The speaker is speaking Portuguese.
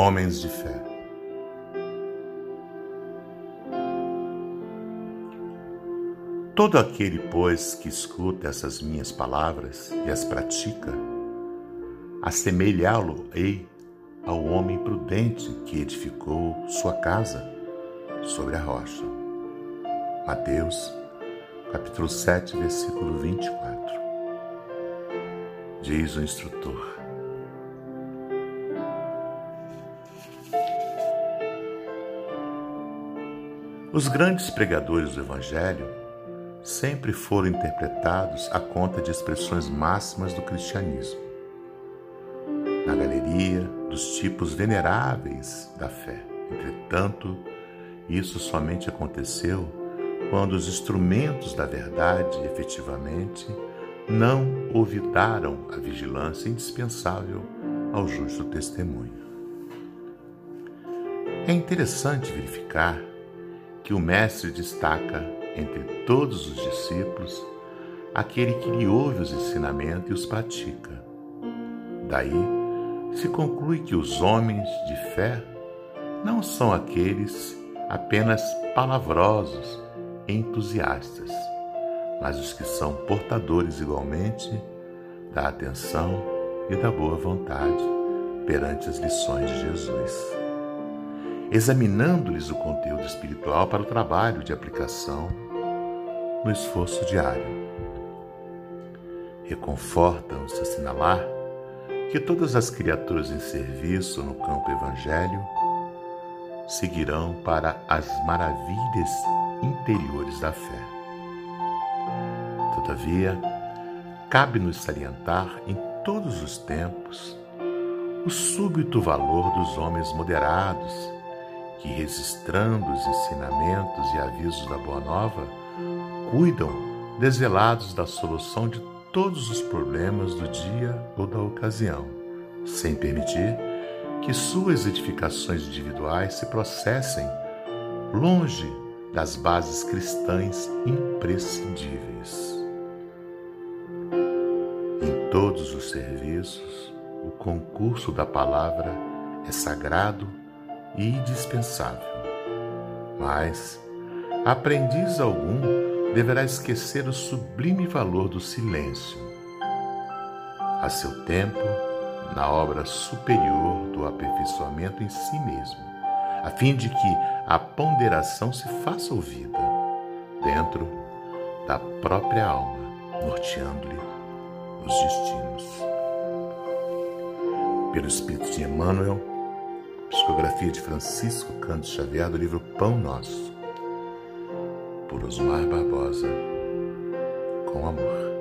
Homens de Fé. Todo aquele, pois, que escuta essas minhas palavras e as pratica, assemelhá-lo-ei ao homem prudente que edificou sua casa sobre a rocha. Mateus, capítulo 7, versículo 24. Diz o instrutor. Os grandes pregadores do Evangelho sempre foram interpretados à conta de expressões máximas do cristianismo, na galeria dos tipos veneráveis da fé. Entretanto, isso somente aconteceu quando os instrumentos da verdade efetivamente não olvidaram a vigilância indispensável ao justo testemunho. É interessante verificar que o Mestre destaca entre todos os discípulos aquele que lhe ouve os ensinamentos e os pratica. Daí se conclui que os homens de fé não são aqueles apenas palavrosos e entusiastas, mas os que são portadores igualmente da atenção e da boa vontade perante as lições de Jesus examinando-lhes o conteúdo espiritual para o trabalho de aplicação no esforço diário. Reconforta-nos assinalar que todas as criaturas em serviço no campo evangélico seguirão para as maravilhas interiores da fé. Todavia, cabe-nos salientar em todos os tempos o súbito valor dos homens moderados que, registrando os ensinamentos e avisos da Boa Nova, cuidam desvelados da solução de todos os problemas do dia ou da ocasião, sem permitir que suas edificações individuais se processem longe das bases cristãs imprescindíveis. Em todos os serviços, o concurso da palavra é sagrado e indispensável. Mas aprendiz algum deverá esquecer o sublime valor do silêncio. A seu tempo, na obra superior do aperfeiçoamento em si mesmo, a fim de que a ponderação se faça ouvida dentro da própria alma, norteando-lhe os destinos. Pelo Espírito de Emmanuel, Psicografia de Francisco Cândido Xavier do livro Pão Nosso, por Osmar Barbosa, com amor.